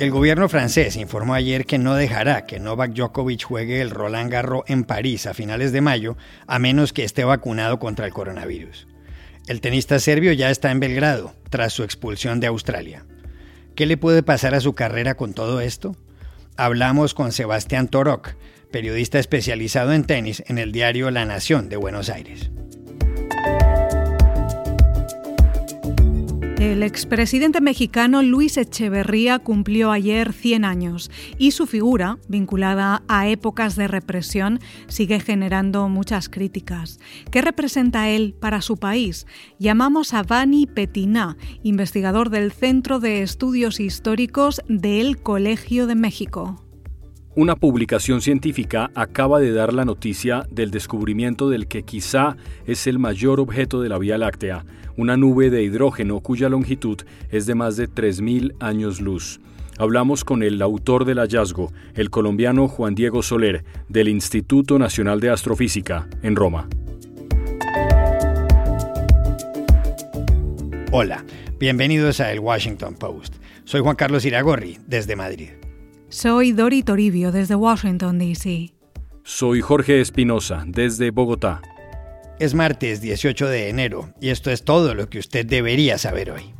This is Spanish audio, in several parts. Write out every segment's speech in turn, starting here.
El gobierno francés informó ayer que no dejará que Novak Djokovic juegue el Roland Garros en París a finales de mayo, a menos que esté vacunado contra el coronavirus. El tenista serbio ya está en Belgrado, tras su expulsión de Australia. ¿Qué le puede pasar a su carrera con todo esto? Hablamos con Sebastián Torok, periodista especializado en tenis en el diario La Nación de Buenos Aires. El expresidente mexicano Luis Echeverría cumplió ayer 100 años y su figura, vinculada a épocas de represión, sigue generando muchas críticas. ¿Qué representa él para su país? Llamamos a Vani Petiná, investigador del Centro de Estudios Históricos del Colegio de México. Una publicación científica acaba de dar la noticia del descubrimiento del que quizá es el mayor objeto de la Vía Láctea, una nube de hidrógeno cuya longitud es de más de 3.000 años luz. Hablamos con el autor del hallazgo, el colombiano Juan Diego Soler, del Instituto Nacional de Astrofísica, en Roma. Hola, bienvenidos a El Washington Post. Soy Juan Carlos Iragorri, desde Madrid. Soy Dori Toribio desde Washington, D.C. Soy Jorge Espinosa desde Bogotá. Es martes 18 de enero y esto es todo lo que usted debería saber hoy.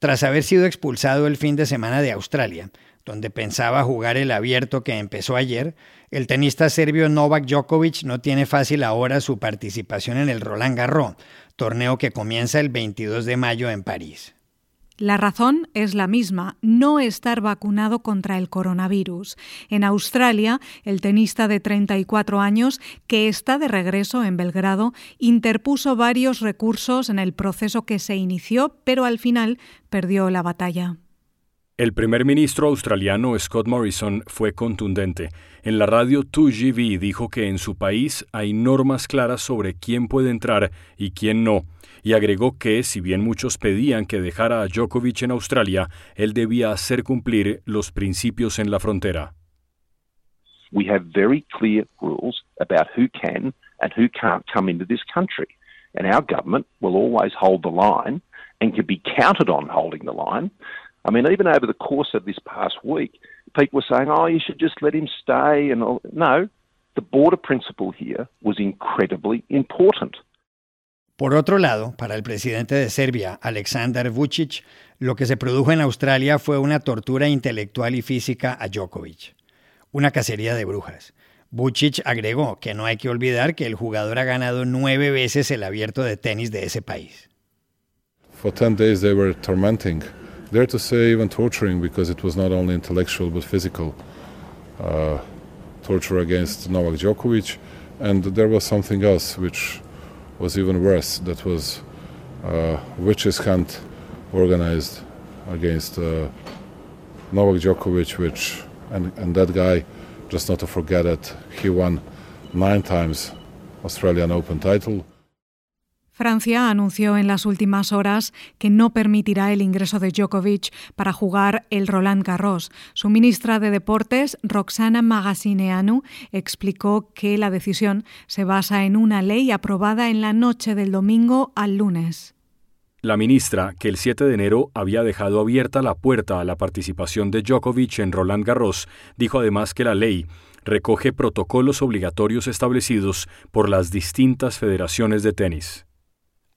Tras haber sido expulsado el fin de semana de Australia, donde pensaba jugar el abierto que empezó ayer, el tenista serbio Novak Djokovic no tiene fácil ahora su participación en el Roland Garros, torneo que comienza el 22 de mayo en París. La razón es la misma, no estar vacunado contra el coronavirus. En Australia, el tenista de 34 años, que está de regreso en Belgrado, interpuso varios recursos en el proceso que se inició, pero al final perdió la batalla. El primer ministro australiano Scott Morrison fue contundente. En la radio 2GB dijo que en su país hay normas claras sobre quién puede entrar y quién no, y agregó que, si bien muchos pedían que dejara a Djokovic en Australia, él debía hacer cumplir los principios en la frontera. We have very clear rules about who can and who can't come into this country, and our government will always hold the line and can be counted on holding the line. I mean, even over the course of this past week, people were saying, oh, you should just let him stay. And all. No, the border principle here was incredibly important. Por otro lado, para el presidente de Serbia, Aleksandar Vucic, lo que se produjo en Australia fue una tortura intelectual y física a Djokovic, una cacería de brujas. Vucic agregó que no hay que olvidar que el jugador ha ganado nueve veces el abierto de tenis de ese país. For 10 days they were tormenting dare to say even torturing because it was not only intellectual but physical uh, torture against Novak Djokovic, and there was something else which was even worse. That was uh, witches hunt organized against uh, Novak Djokovic, which and, and that guy, just not to forget it, he won nine times Australian Open title. Francia anunció en las últimas horas que no permitirá el ingreso de Djokovic para jugar el Roland Garros. Su ministra de Deportes, Roxana Magasineanu, explicó que la decisión se basa en una ley aprobada en la noche del domingo al lunes. La ministra, que el 7 de enero había dejado abierta la puerta a la participación de Djokovic en Roland Garros, dijo además que la ley recoge protocolos obligatorios establecidos por las distintas federaciones de tenis.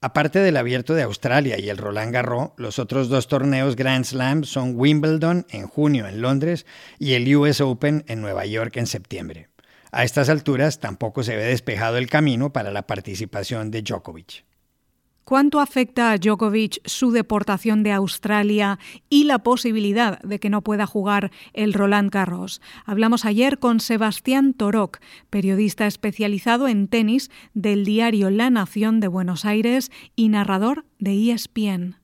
Aparte del Abierto de Australia y el Roland Garros, los otros dos torneos Grand Slam son Wimbledon en junio en Londres y el US Open en Nueva York en septiembre. A estas alturas tampoco se ve despejado el camino para la participación de Djokovic. ¿Cuánto afecta a Djokovic su deportación de Australia y la posibilidad de que no pueda jugar el Roland Garros? Hablamos ayer con Sebastián Torok, periodista especializado en tenis del diario La Nación de Buenos Aires y narrador de ESPN.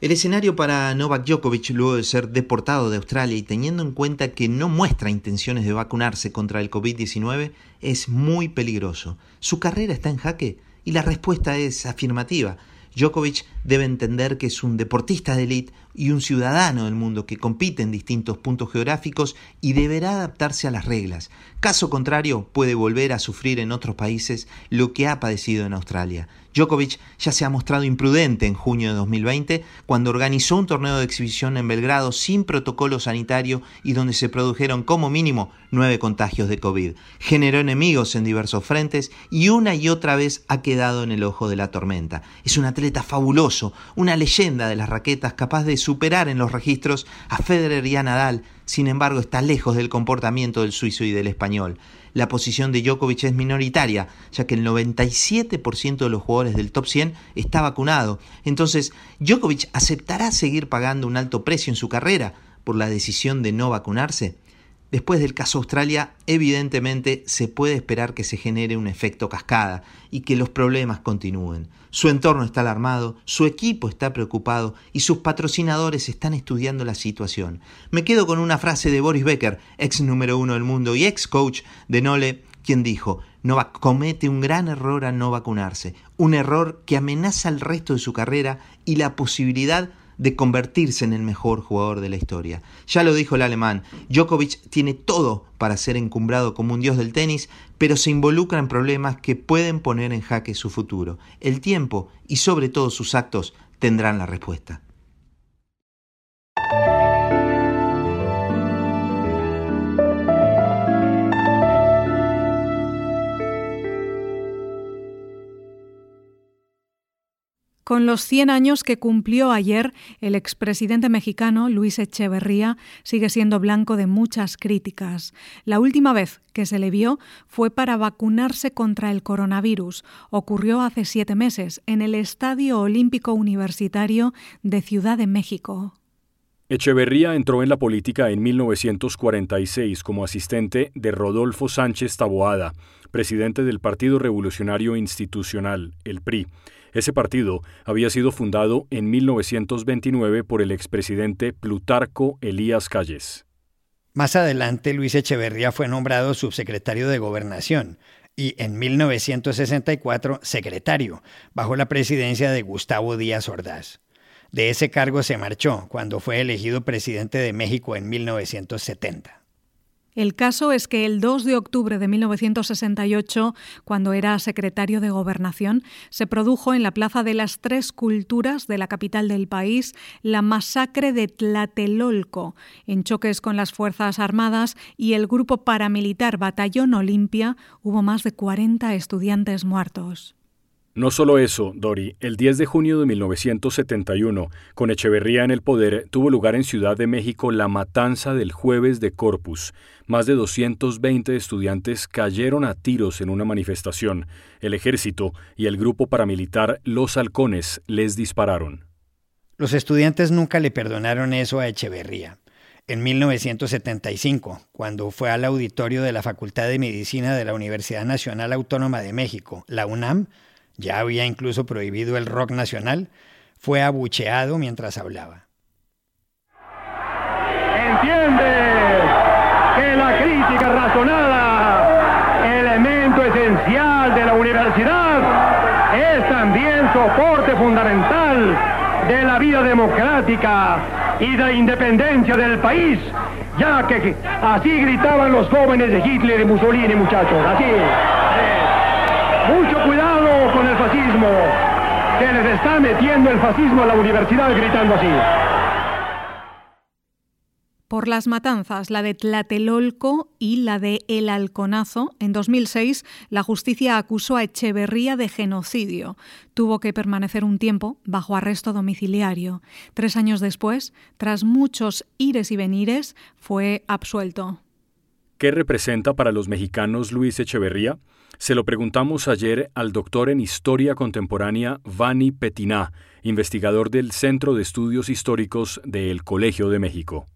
El escenario para Novak Djokovic luego de ser deportado de Australia y teniendo en cuenta que no muestra intenciones de vacunarse contra el COVID-19 es muy peligroso. ¿Su carrera está en jaque? Y la respuesta es afirmativa. Djokovic debe entender que es un deportista de élite, y un ciudadano del mundo que compite en distintos puntos geográficos y deberá adaptarse a las reglas. Caso contrario, puede volver a sufrir en otros países lo que ha padecido en Australia. Djokovic ya se ha mostrado imprudente en junio de 2020 cuando organizó un torneo de exhibición en Belgrado sin protocolo sanitario y donde se produjeron como mínimo nueve contagios de COVID. Generó enemigos en diversos frentes y una y otra vez ha quedado en el ojo de la tormenta. Es un atleta fabuloso, una leyenda de las raquetas capaz de superar en los registros a Federer y a Nadal, sin embargo está lejos del comportamiento del suizo y del español la posición de Djokovic es minoritaria, ya que el 97% de los jugadores del top 100 está vacunado. Entonces, Djokovic aceptará seguir pagando un alto precio en su carrera por la decisión de no vacunarse. Después del caso Australia, evidentemente se puede esperar que se genere un efecto cascada y que los problemas continúen. Su entorno está alarmado, su equipo está preocupado y sus patrocinadores están estudiando la situación. Me quedo con una frase de Boris Becker, ex número uno del mundo y ex coach de Nole, quien dijo, Novak comete un gran error al no vacunarse, un error que amenaza el resto de su carrera y la posibilidad de convertirse en el mejor jugador de la historia. Ya lo dijo el alemán, Djokovic tiene todo para ser encumbrado como un dios del tenis, pero se involucra en problemas que pueden poner en jaque su futuro. El tiempo y sobre todo sus actos tendrán la respuesta. Con los 100 años que cumplió ayer, el expresidente mexicano Luis Echeverría sigue siendo blanco de muchas críticas. La última vez que se le vio fue para vacunarse contra el coronavirus. Ocurrió hace siete meses en el Estadio Olímpico Universitario de Ciudad de México. Echeverría entró en la política en 1946 como asistente de Rodolfo Sánchez Taboada, presidente del Partido Revolucionario Institucional, el PRI. Ese partido había sido fundado en 1929 por el expresidente Plutarco Elías Calles. Más adelante, Luis Echeverría fue nombrado subsecretario de Gobernación y en 1964 secretario, bajo la presidencia de Gustavo Díaz Ordaz. De ese cargo se marchó cuando fue elegido presidente de México en 1970. El caso es que el 2 de octubre de 1968, cuando era secretario de Gobernación, se produjo en la Plaza de las Tres Culturas de la capital del país la masacre de Tlatelolco, en choques con las Fuerzas Armadas y el grupo paramilitar Batallón Olimpia, hubo más de 40 estudiantes muertos. No solo eso, Dori, el 10 de junio de 1971, con Echeverría en el poder, tuvo lugar en Ciudad de México la matanza del jueves de Corpus. Más de 220 estudiantes cayeron a tiros en una manifestación. El ejército y el grupo paramilitar Los Halcones les dispararon. Los estudiantes nunca le perdonaron eso a Echeverría. En 1975, cuando fue al auditorio de la Facultad de Medicina de la Universidad Nacional Autónoma de México, la UNAM, ya había incluso prohibido el rock nacional, fue abucheado mientras hablaba. Entiende que la crítica razonada, elemento esencial de la universidad, es también soporte fundamental de la vida democrática y de la independencia del país, ya que así gritaban los jóvenes de Hitler y Mussolini, muchachos, así. Mucho cuidado fascismo, que les está metiendo el fascismo a la universidad gritando así. Por las matanzas, la de Tlatelolco y la de El Halconazo, en 2006 la justicia acusó a Echeverría de genocidio. Tuvo que permanecer un tiempo bajo arresto domiciliario. Tres años después, tras muchos ires y venires, fue absuelto. ¿Qué representa para los mexicanos Luis Echeverría? Se lo preguntamos ayer al doctor en Historia Contemporánea Vani Petiná, investigador del Centro de Estudios Históricos del Colegio de México.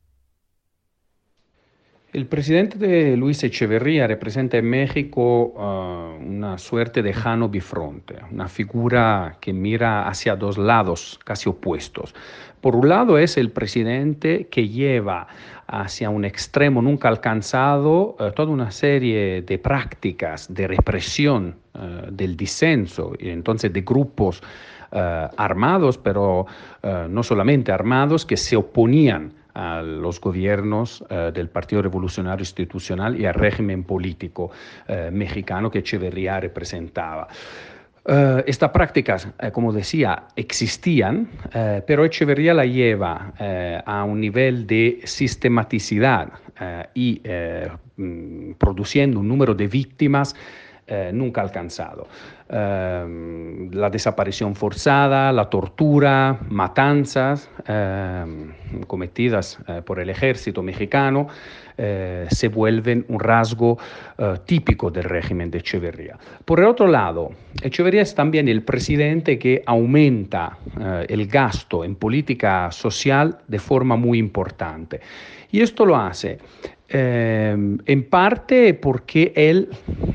El presidente de Luis Echeverría representa en México uh, una suerte de Jano Bifronte, una figura que mira hacia dos lados casi opuestos. Por un lado es el presidente que lleva hacia un extremo nunca alcanzado uh, toda una serie de prácticas de represión uh, del disenso y entonces de grupos armados, pero no solamente armados, que se oponían a los gobiernos del Partido Revolucionario Institucional y al régimen político mexicano que Echeverría representaba. Uh, estas prácticas, eh, como decía, existían, eh, pero Echeverría la lleva a un nivel de sistematicidad y mm, produciendo un número de víctimas nunca alcanzado. la desaparición forzada, la tortura, matanzas cometidas por el ejército mexicano, eh, se vuelven un rasgo eh, típico del régimen de Echeverría. Por el otro lado, Echeverría es también el presidente que aumenta eh, el gasto en política social de forma muy importante. Y esto lo hace Em, en parte porque él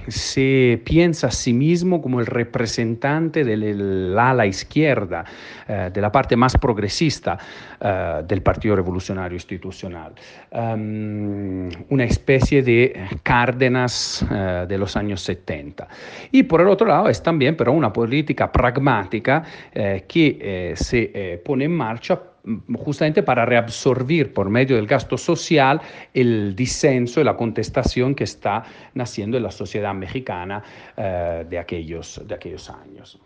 se piensa a sí mismo como el representante del ala izquierda, eh, de la parte más progresista eh, del Partido Revolucionario Institucional. Em, una especie de Cárdenas eh, de los años 70. Y por el otro lado es también pero una política pragmática que se pone en marcha justamente para reabsorbir por medio del gasto social el disenso y la contestación que está naciendo en la sociedad mexicana eh, de, aquellos, de aquellos años.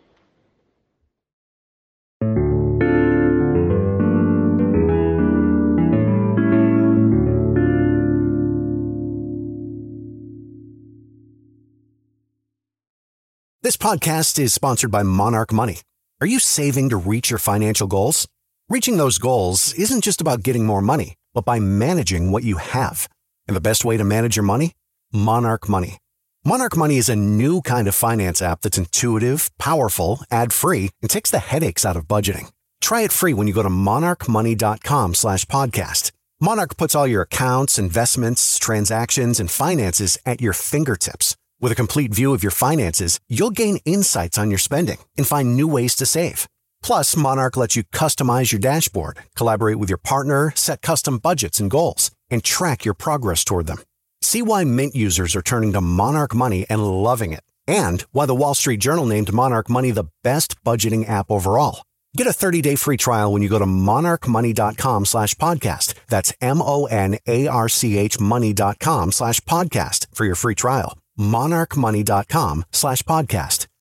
This podcast is sponsored by Monarch Money. Are you saving to reach your financial goals? Reaching those goals isn't just about getting more money, but by managing what you have. And the best way to manage your money? Monarch Money. Monarch Money is a new kind of finance app that's intuitive, powerful, ad-free, and takes the headaches out of budgeting. Try it free when you go to monarchmoney.com slash podcast. Monarch puts all your accounts, investments, transactions, and finances at your fingertips. With a complete view of your finances, you'll gain insights on your spending and find new ways to save. Plus, Monarch lets you customize your dashboard, collaborate with your partner, set custom budgets and goals, and track your progress toward them. See why Mint users are turning to Monarch Money and loving it, and why the Wall Street Journal named Monarch Money the best budgeting app overall. Get a 30-day free trial when you go to monarchmoney.com slash podcast. That's M-O-N-A-R-C-H money.com slash podcast for your free trial. monarchmoney.com slash podcast.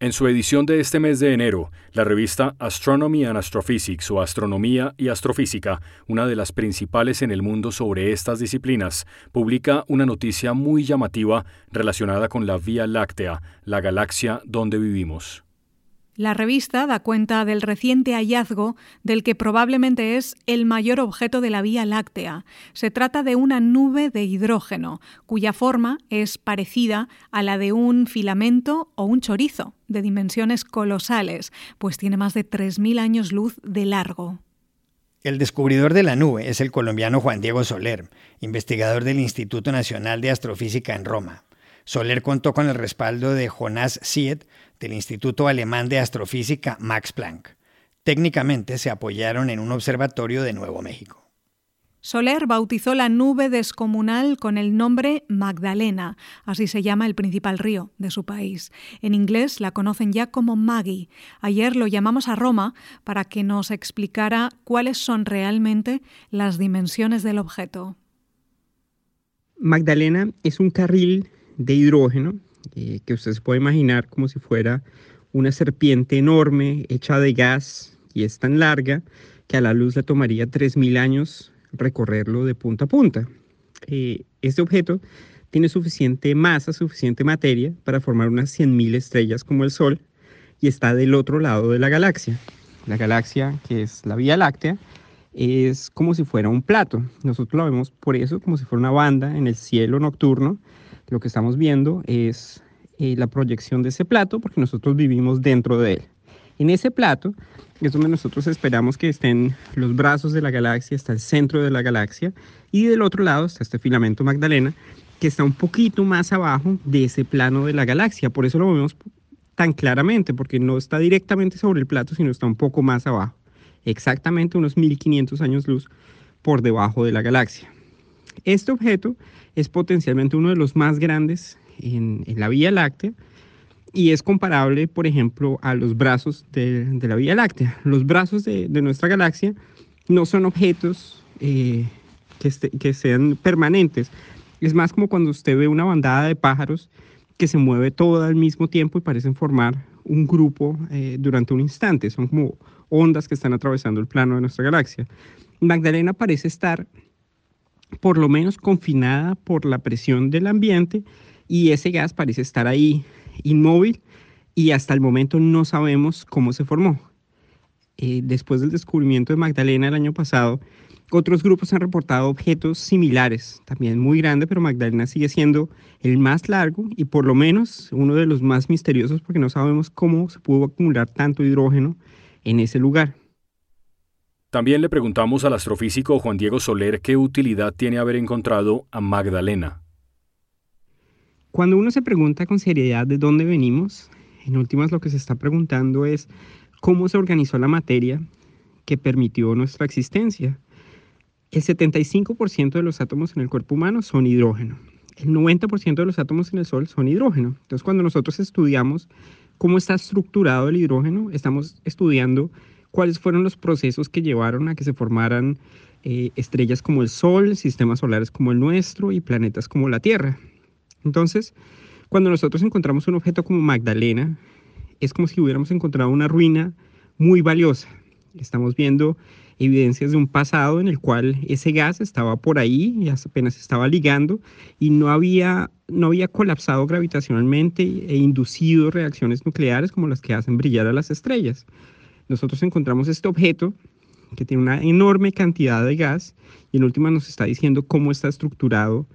En su edición de este mes de enero, la revista Astronomy and Astrophysics o Astronomía y Astrofísica, una de las principales en el mundo sobre estas disciplinas, publica una noticia muy llamativa relacionada con la Vía Láctea, la galaxia donde vivimos. La revista da cuenta del reciente hallazgo del que probablemente es el mayor objeto de la Vía Láctea. Se trata de una nube de hidrógeno, cuya forma es parecida a la de un filamento o un chorizo, de dimensiones colosales, pues tiene más de 3.000 años luz de largo. El descubridor de la nube es el colombiano Juan Diego Soler, investigador del Instituto Nacional de Astrofísica en Roma. Soler contó con el respaldo de Jonas Siet del Instituto Alemán de Astrofísica Max Planck. Técnicamente se apoyaron en un observatorio de Nuevo México. Soler bautizó la nube descomunal con el nombre Magdalena, así se llama el principal río de su país. En inglés la conocen ya como Maggie. Ayer lo llamamos a Roma para que nos explicara cuáles son realmente las dimensiones del objeto. Magdalena es un carril de hidrógeno eh, que usted se puede imaginar como si fuera una serpiente enorme hecha de gas y es tan larga que a la luz le tomaría 3.000 años recorrerlo de punta a punta. Eh, este objeto tiene suficiente masa, suficiente materia para formar unas 100.000 estrellas como el Sol y está del otro lado de la galaxia. La galaxia, que es la Vía Láctea, es como si fuera un plato. Nosotros lo vemos por eso como si fuera una banda en el cielo nocturno lo que estamos viendo es eh, la proyección de ese plato porque nosotros vivimos dentro de él. En ese plato es donde nosotros esperamos que estén los brazos de la galaxia, está el centro de la galaxia y del otro lado está este filamento Magdalena que está un poquito más abajo de ese plano de la galaxia. Por eso lo vemos tan claramente, porque no está directamente sobre el plato, sino está un poco más abajo. Exactamente unos 1500 años luz por debajo de la galaxia. Este objeto es potencialmente uno de los más grandes en, la Vía Láctea y es comparable, por ejemplo, a los brazos de, la Vía Láctea. Los brazos de, nuestra galaxia no son objetos eh, que, que sean permanentes. Es más como cuando usted ve una bandada de pájaros que se mueve todo al mismo tiempo y parecen formar un grupo eh, durante un instante. Son como ondas que están atravesando el plano de nuestra galaxia. Magdalena parece estar por lo menos confinada por la presión del ambiente y ese gas parece estar ahí inmóvil y hasta el momento no sabemos cómo se formó. Eh, después del descubrimiento de Magdalena el año pasado, otros grupos han reportado objetos similares, también muy grandes, pero Magdalena sigue siendo el más largo y por lo menos uno de los más misteriosos porque no sabemos cómo se pudo acumular tanto hidrógeno en ese lugar. También le preguntamos al astrofísico Juan Diego Soler qué utilidad tiene haber encontrado a Magdalena. Cuando uno se pregunta con seriedad de dónde venimos, en últimas lo que se está preguntando es cómo se organizó la materia que permitió nuestra existencia. El 75% de los átomos en el cuerpo humano son hidrógeno. El 90% de los átomos en el Sol son hidrógeno. Entonces, cuando nosotros estudiamos cómo está estructurado el hidrógeno, estamos estudiando cuáles fueron los procesos que llevaron a que se formaran eh, estrellas como el Sol, sistemas solares como el nuestro y planetas como la Tierra. Entonces, cuando nosotros encontramos un objeto como Magdalena, es como si hubiéramos encontrado una ruina muy valiosa. Estamos viendo evidencias de un pasado en el cual ese gas estaba por ahí y apenas estaba ligando y no había, no había colapsado gravitacionalmente e inducido reacciones nucleares como las que hacen brillar a las estrellas nosotros encontramos este objeto que tiene una enorme cantidad de gas y en última nos está diciendo cómo está estructurado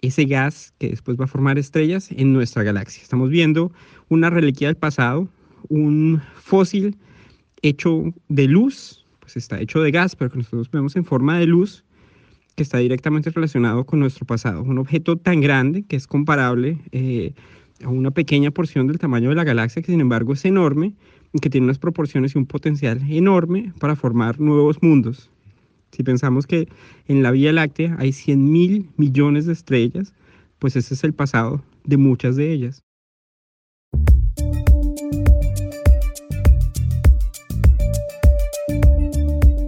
ese gas que después va a formar estrellas en nuestra galaxia. Estamos viendo una reliquia del pasado, un fósil hecho de luz, pues está hecho de gas, pero que nosotros vemos en forma de luz, que está directamente relacionado con nuestro pasado. Un objeto tan grande que es comparable eh, a una pequeña porción del tamaño de la galaxia, que sin embargo es enorme que tiene unas proporciones y un potencial enorme para formar nuevos mundos. Si pensamos que en la Vía Láctea hay 100 mil millones de estrellas, pues ese es el pasado de muchas de ellas.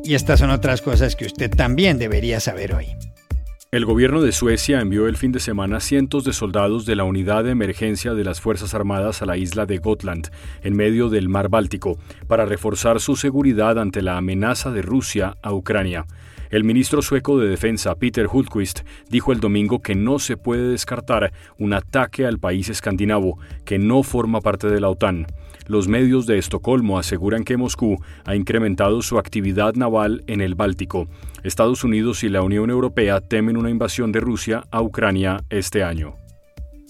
Y estas son otras cosas que usted también debería saber hoy. El gobierno de Suecia envió el fin de semana cientos de soldados de la unidad de emergencia de las Fuerzas Armadas a la isla de Gotland, en medio del mar Báltico, para reforzar su seguridad ante la amenaza de Rusia a Ucrania. El ministro sueco de Defensa, Peter Hultquist, dijo el domingo que no se puede descartar un ataque al país escandinavo, que no forma parte de la OTAN. Los medios de Estocolmo aseguran que Moscú ha incrementado su actividad naval en el Báltico. Estados Unidos y la Unión Europea temen una invasión de Rusia a Ucrania este año.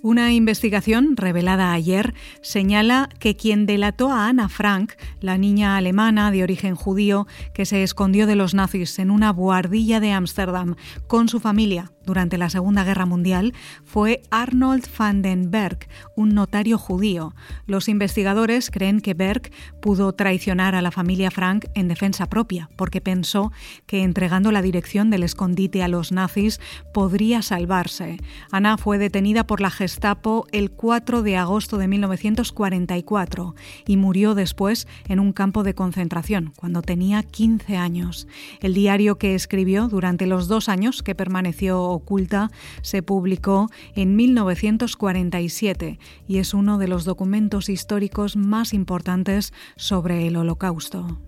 Una investigación revelada ayer señala que quien delató a Anna Frank, la niña alemana de origen judío que se escondió de los nazis en una buhardilla de Ámsterdam con su familia durante la Segunda Guerra Mundial fue Arnold van den Berg, un notario judío. Los investigadores creen que Berg pudo traicionar a la familia Frank en defensa propia, porque pensó que entregando la dirección del escondite a los nazis podría salvarse. Ana fue detenida por la Gestapo el 4 de agosto de 1944 y murió después en un campo de concentración, cuando tenía 15 años. El diario que escribió durante los dos años que permaneció oculta se publicó en 1947 y es uno de los documentos históricos más importantes sobre el Holocausto.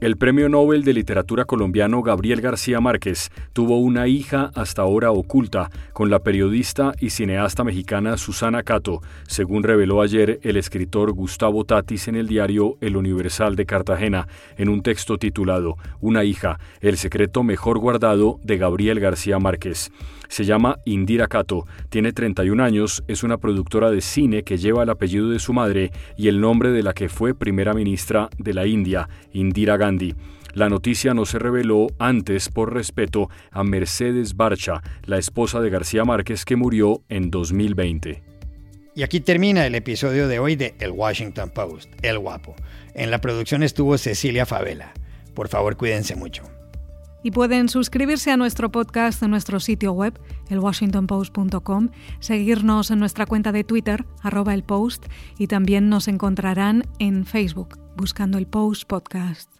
El premio Nobel de Literatura colombiano Gabriel García Márquez tuvo una hija hasta ahora oculta con la periodista y cineasta mexicana Susana Cato, según reveló ayer el escritor Gustavo Tatis en el diario El Universal de Cartagena, en un texto titulado Una hija, el secreto mejor guardado de Gabriel García Márquez. Se llama Indira Cato, tiene 31 años, es una productora de cine que lleva el apellido de su madre y el nombre de la que fue primera ministra de la India, Indira Gandhi. La noticia no se reveló antes por respeto a Mercedes Barcha, la esposa de García Márquez que murió en 2020. Y aquí termina el episodio de hoy de El Washington Post, El Guapo. En la producción estuvo Cecilia Favela. Por favor, cuídense mucho. Y pueden suscribirse a nuestro podcast en nuestro sitio web, elwashingtonpost.com, seguirnos en nuestra cuenta de Twitter, arroba el post, y también nos encontrarán en Facebook, buscando el Post Podcast.